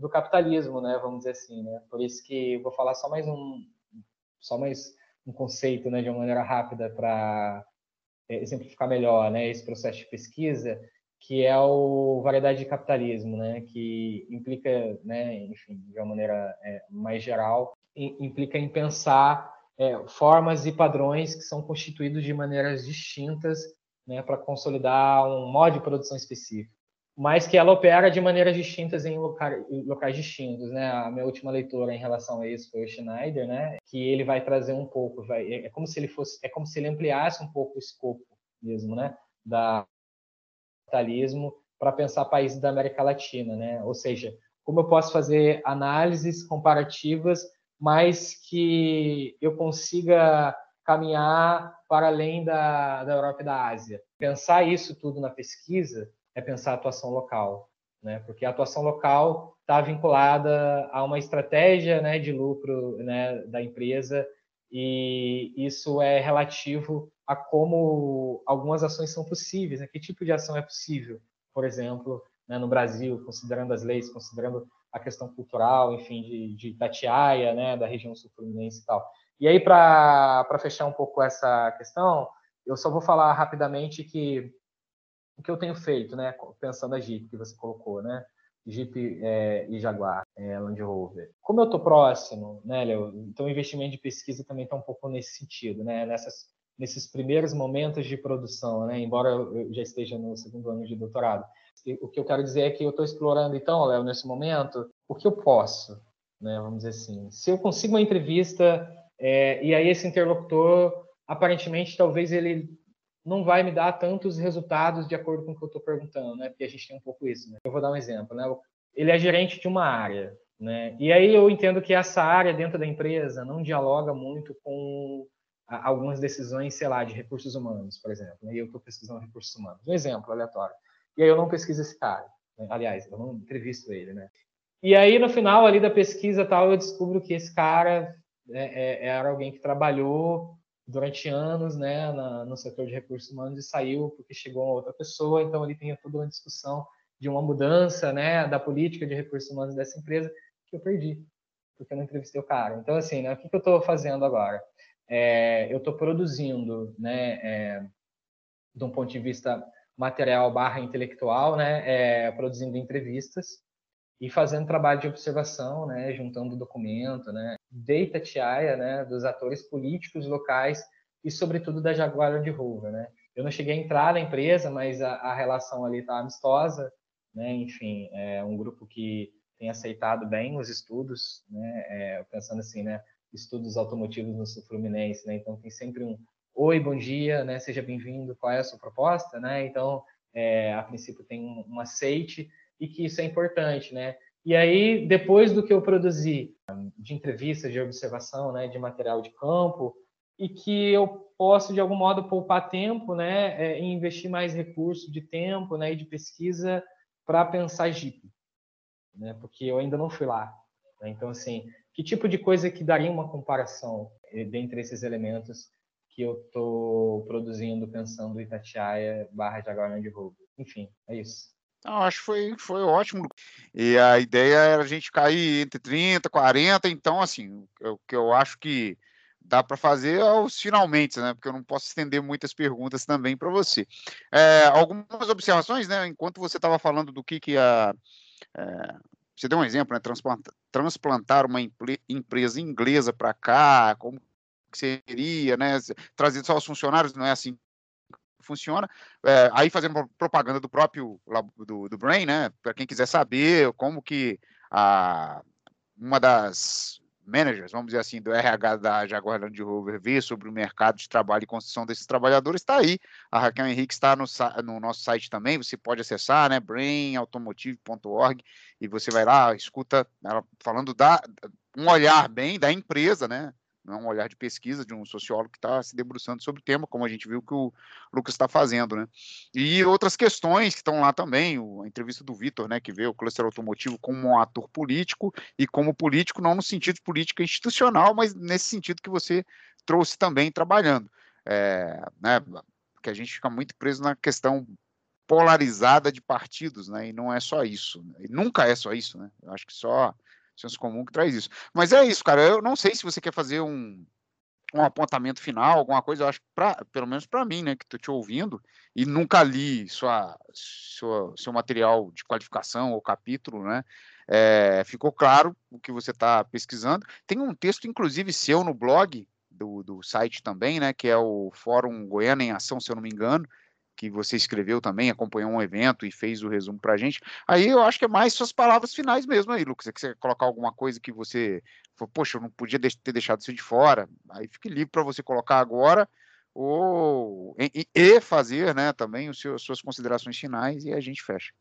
do capitalismo, né? Vamos dizer assim, né? Por isso que vou falar só mais um só mais um conceito, né? De uma maneira rápida para é, exemplificar melhor, né? Esse processo de pesquisa que é o variedade de capitalismo, né, que implica, né, enfim, de uma maneira é, mais geral, implica em pensar é, formas e padrões que são constituídos de maneiras distintas, né, para consolidar um modo de produção específico, mas que ela opera de maneiras distintas em locais, locais distintos, né? A minha última leitura em relação a isso foi o Schneider, né, que ele vai trazer um pouco, vai, é como se ele fosse, é como se ele ampliasse um pouco o escopo mesmo, né, da capitalismo para pensar países da América Latina, né? Ou seja, como eu posso fazer análises comparativas, mas que eu consiga caminhar para além da, da Europa e da Ásia. Pensar isso tudo na pesquisa é pensar a atuação local, né? Porque a atuação local está vinculada a uma estratégia, né, de lucro, né, da empresa e isso é relativo a como algumas ações são possíveis, né? que tipo de ação é possível, por exemplo, né, no Brasil, considerando as leis, considerando a questão cultural, enfim, de, de Itatiaia, né, da região sul-fluminense e tal. E aí, para fechar um pouco essa questão, eu só vou falar rapidamente que o que eu tenho feito, né, pensando a Jeep que você colocou, né, Jeep é, e Jaguar, é, Land Rover. Como eu estou próximo, né, Léo, então o investimento de pesquisa também está um pouco nesse sentido, né, nessas nesses primeiros momentos de produção, né? embora eu já esteja no segundo ano de doutorado. O que eu quero dizer é que eu estou explorando, então, Léo, nesse momento, o que eu posso, né? vamos dizer assim. Se eu consigo uma entrevista é, e aí esse interlocutor, aparentemente, talvez ele não vai me dar tantos resultados de acordo com o que eu estou perguntando, né? porque a gente tem um pouco isso. Né? Eu vou dar um exemplo. Né? Ele é gerente de uma área, né? E aí eu entendo que essa área dentro da empresa não dialoga muito com algumas decisões, sei lá, de recursos humanos, por exemplo. Né? E eu estou pesquisando recursos humanos. Um exemplo aleatório. E aí eu não pesquiso esse cara. Né? Aliás, eu não entrevisto ele, né? E aí, no final ali da pesquisa tal, eu descubro que esse cara é, é, era alguém que trabalhou durante anos né, na, no setor de recursos humanos e saiu porque chegou uma outra pessoa, então ele tem toda uma discussão de uma mudança né, da política de recursos humanos dessa empresa que eu perdi, porque eu não entrevistei o cara. Então, assim, né, o que, que eu estou fazendo agora? é, eu estou produzindo, né, é, de um ponto de vista material barra intelectual, né, é, produzindo entrevistas e fazendo trabalho de observação, né, juntando documento, né, data TIA, né, dos atores políticos locais e, sobretudo, da Jaguar Land Rover, né. Eu não cheguei a entrar na empresa, mas a, a relação ali está amistosa, né, enfim, é um grupo que tem aceitado bem os estudos, né, é, pensando assim, né, estudos automotivos no Sul Fluminense, né? Então tem sempre um oi, bom dia, né? Seja bem-vindo, qual é a sua proposta, né? Então, é, a princípio tem um, um aceite e que isso é importante, né? E aí, depois do que eu produzi de entrevistas, de observação, né, de material de campo, e que eu posso, de algum modo, poupar tempo, né, é, e investir mais recursos de tempo, né, e de pesquisa para pensar Jeep, né, porque eu ainda não fui lá. Né? Então, assim, que tipo de coisa que daria uma comparação eh, dentre esses elementos que eu estou produzindo pensando Itatiaia barra Jaguar de Rover? Enfim, é isso. Não, acho que foi, foi ótimo. E a ideia era a gente cair entre 30, 40, então, assim, o que eu acho que dá para fazer é os finalmente, né? Porque eu não posso estender muitas perguntas também para você. É, algumas observações, né? Enquanto você estava falando do que, que a, é, você deu um exemplo, né? Transplantar, transplantar uma empresa inglesa para cá, como seria, né? Trazer só os funcionários, não é assim funciona. É, aí fazendo propaganda do próprio do, do Brain, né? Para quem quiser saber como que a, uma das managers, vamos dizer assim, do RH da Jaguar Land Rover ver sobre o mercado de trabalho e construção desses trabalhadores, está aí. A Raquel Henrique está no, no, nosso site também, você pode acessar, né, brainautomotive.org, e você vai lá, escuta ela falando da um olhar bem da empresa, né, Não é um olhar de pesquisa de um sociólogo que está se debruçando sobre o tema, como a gente viu que o Lucas está fazendo, né? E outras questões que estão lá também, a entrevista do Vitor, né, que vê o cluster automotivo como um ator político e como político não no sentido de política institucional, mas nesse sentido que você trouxe também trabalhando. É, né, que a gente fica muito preso na questão polarizada de partidos, né? E não é só isso. Né? Nunca é só isso, né? Eu acho que só senso comum que traz isso. Mas é isso, cara. Eu não sei se você quer fazer um, um apontamento final, alguma coisa. Eu acho, pra, pelo menos para mim, né, que estou te ouvindo e nunca li sua, sua, seu material de qualificação ou capítulo, né? É, ficou claro o que você está pesquisando. Tem um texto, inclusive, seu no blog do, do site também, né? Que é o Fórum Goiânia em Ação, se eu não me engano que você escreveu também, acompanhou um evento e fez o resumo para a gente. Aí eu acho que é mais suas palavras finais mesmo aí, Lucas. Se você colocar alguma coisa que você, poxa, eu não podia ter deixado isso de fora, aí fique livre para você colocar agora ou e, e fazer, né, também os seus, suas considerações finais e a gente fecha.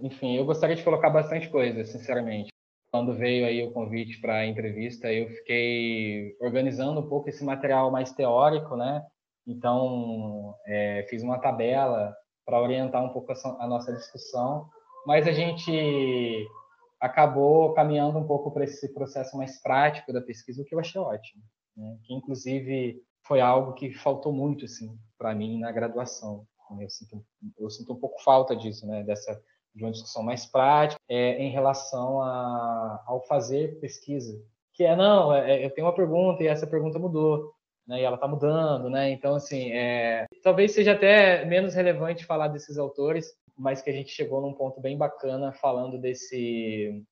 Enfim, eu gostaria de colocar bastante coisa, sinceramente. Quando veio aí o convite para a entrevista, eu fiquei organizando um pouco esse material mais teórico, né? Então, é, fiz uma tabela para orientar um pouco a, a, nossa discussão, mas a gente acabou caminhando um pouco para esse processo mais prático da pesquisa, o que eu achei ótimo, né? que inclusive foi algo que faltou muito assim para mim na graduação. Eu sinto, eu sinto um pouco falta disso, né? Dessa de uma discussão mais prática é, em relação a, ao fazer pesquisa, que é não, é, eu tenho uma pergunta e essa pergunta mudou né, e ela está mudando, né? Então, assim, é, talvez seja até menos relevante falar desses autores, mas que a gente chegou num ponto bem bacana falando desse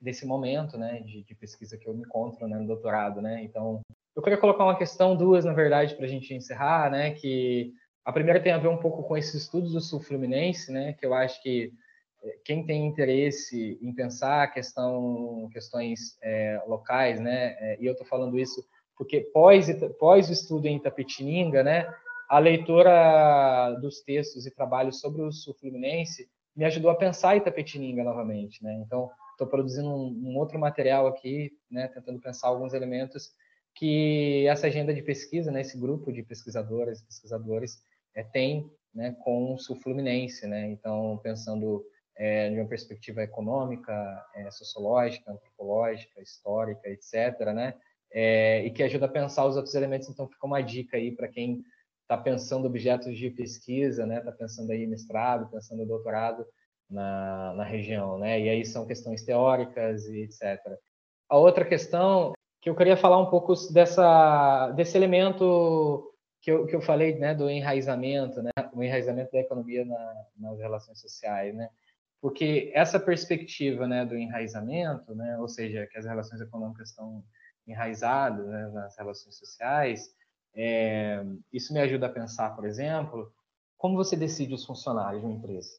desse momento, né, de, de pesquisa que eu me encontro né, no doutorado, né? Então, eu queria colocar uma questão, duas, na verdade, para a gente encerrar, né? Que a primeira tem a ver um pouco com esses estudos do Sul Fluminense, né? Que eu acho que é, quem tem interesse em pensar questão, questões é, locais, né? É, e eu estou falando isso porque pós, pós o estudo em Itapetininga, né, a leitura dos textos e trabalhos sobre o Sul Fluminense me ajudou a pensar Itapetininga novamente, né? Então, estou produzindo um, um, outro material aqui, né, tentando pensar alguns elementos que essa agenda de pesquisa, né, esse grupo de pesquisadoras e pesquisadores é, tem, né, com o Sul Fluminense, né? Então, pensando é, de uma perspectiva econômica, é, sociológica, antropológica, histórica, etc., né? É, e que ajuda a pensar os outros elementos. Então, fica uma dica aí para quem está pensando objetos de pesquisa, né? Está pensando aí mestrado, pensando doutorado na, na região, né? E aí são questões teóricas e etc. A outra questão que eu queria falar um pouco dessa desse elemento que eu, que eu falei, né? Do enraizamento, né? O enraizamento da economia na, nas relações sociais, né? Porque essa perspectiva, né? Do enraizamento, né? Ou seja, que as relações econômicas estão enraizado né, nas relações sociais, é, isso me ajuda a pensar, por exemplo, como você decide os funcionários de uma empresa?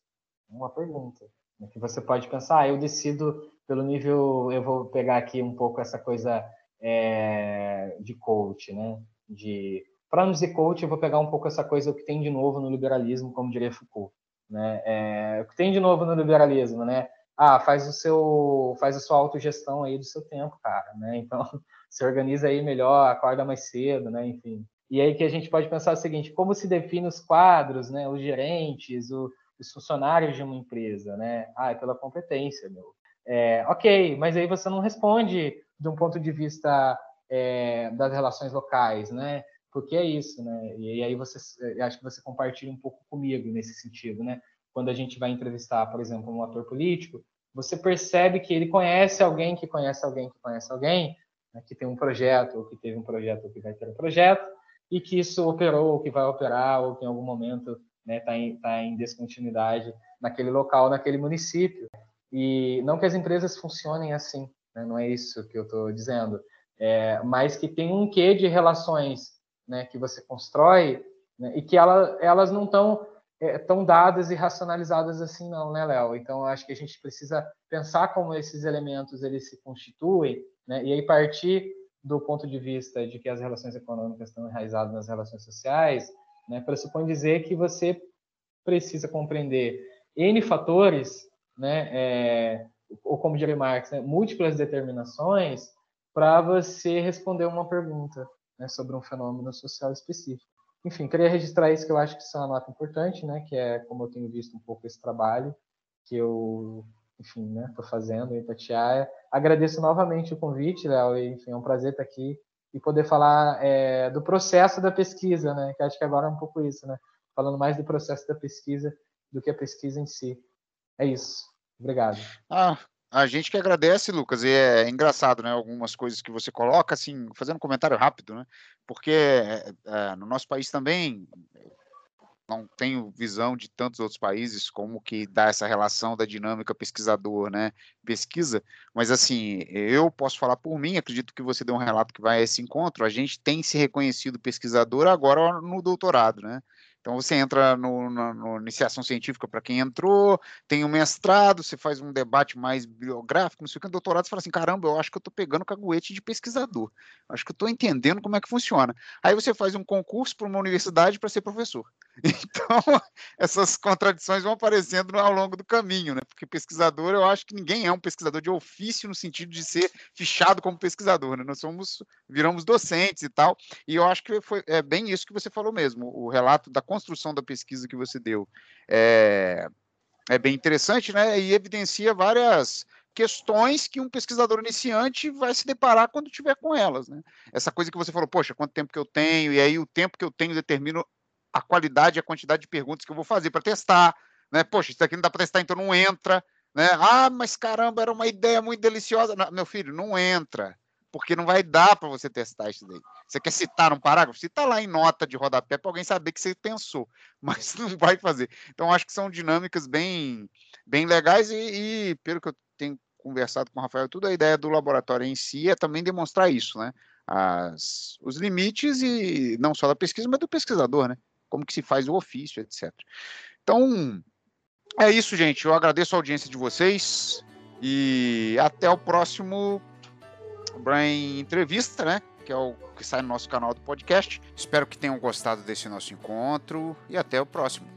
Uma pergunta. Né, que você pode pensar, ah, eu decido pelo nível, eu vou pegar aqui um pouco essa coisa é, de coach, né? De para não dizer coach, eu vou pegar um pouco essa coisa que tem de novo no liberalismo, como diria Foucault, né? É, o que tem de novo no liberalismo, né? Ah, faz o seu, faz a sua autogestão aí do seu tempo, cara, né? Então se organiza aí melhor, acorda mais cedo, né? Enfim. E aí que a gente pode pensar o seguinte: como se define os quadros, né? Os gerentes, o, os funcionários de uma empresa, né? Ah, é pela competência, meu. É, ok, mas aí você não responde de um ponto de vista é, das relações locais, né? Porque é isso, né? E aí você, acho que você compartilha um pouco comigo nesse sentido, né? Quando a gente vai entrevistar, por exemplo, um ator político, você percebe que ele conhece alguém que conhece alguém que conhece alguém, né, que tem um projeto, ou que teve um projeto, ou que vai ter um projeto, e que isso operou, ou que vai operar, ou que em algum momento está né, tá em, tá em descontinuidade naquele local, naquele município. E não que as empresas funcionem assim, né, não é isso que eu estou dizendo, é, mas que tem um quê de relações né, que você constrói né, e que ela, elas não estão é, tão dadas e racionalizadas assim não, né, Léo? Então, acho que a gente precisa pensar como esses elementos eles se constituem né? E aí partir do ponto de vista de que as relações econômicas estão enraizadas nas relações sociais, né, pressupõe dizer que você precisa compreender N fatores, né, é, ou como diria Marx, né, múltiplas determinações, para você responder uma pergunta né, sobre um fenômeno social específico. Enfim, queria registrar isso que eu acho que é uma nota importante, né, que é como eu tenho visto um pouco esse trabalho que eu, enfim, né, estou fazendo em Itatiaia. Agradeço novamente o convite, Léo, e enfim, é um prazer estar aqui e poder falar é, do processo da pesquisa, né, que acho que agora é um pouco isso, né, falando mais do processo da pesquisa do que a pesquisa em si. É isso. Obrigado. Ah, a gente que agradece, Lucas, e é engraçado, né? Algumas coisas que você coloca, assim, fazendo um comentário rápido, né? Porque é, é, no nosso país também não tenho visão de tantos outros países como que dá essa relação da dinâmica pesquisador, né? Pesquisa, mas assim, eu posso falar por mim, acredito que você deu um relato que vai a esse encontro, a gente tem se reconhecido pesquisador agora no doutorado, né? Então você entra no, na no iniciação científica para quem entrou, tem um mestrado, você faz um debate mais biográfico, não sei o que, doutorado você fala assim, caramba, eu acho que eu estou pegando caguete de pesquisador, acho que eu estou entendendo como é que funciona. Aí você faz um concurso para uma universidade para ser professor. [laughs] Então, essas contradições vão aparecendo ao longo do caminho, né? Porque pesquisador, eu acho que ninguém é um pesquisador de ofício no sentido de ser fichado como pesquisador, né? Nós somos, viramos docentes e tal, e eu acho que foi é bem isso que você falou mesmo, o relato da construção da pesquisa que você deu é, é bem interessante, né? E evidencia várias questões que um pesquisador iniciante vai se deparar quando tiver com elas, né? Essa coisa que você falou, poxa, quanto tempo que eu tenho, e aí o tempo que eu tenho determina a qualidade e a quantidade de perguntas que eu vou fazer para testar, né? Poxa, isso aqui não dá para testar, então não entra, né? Ah, mas caramba, era uma ideia muito deliciosa. Não, meu filho, não entra, porque não vai dar para você testar isso daí. Você quer citar um parágrafo? Cita lá em nota de rodapé para alguém saber que você pensou, [laughs] mas não vai fazer. Então, acho que são dinâmicas bem, bem legais e, e pelo que eu tenho conversado com o Rafael, tudo a ideia do laboratório em si é também demonstrar isso, né? As, os limites e não só da pesquisa, mas do pesquisador, né? como que se faz o ofício, etc. Então, é isso, gente. Eu agradeço a audiência de vocês e até o próximo Brain Entrevista, né? Que é o que sai no nosso canal do podcast. Espero que tenham gostado desse nosso encontro e até o próximo.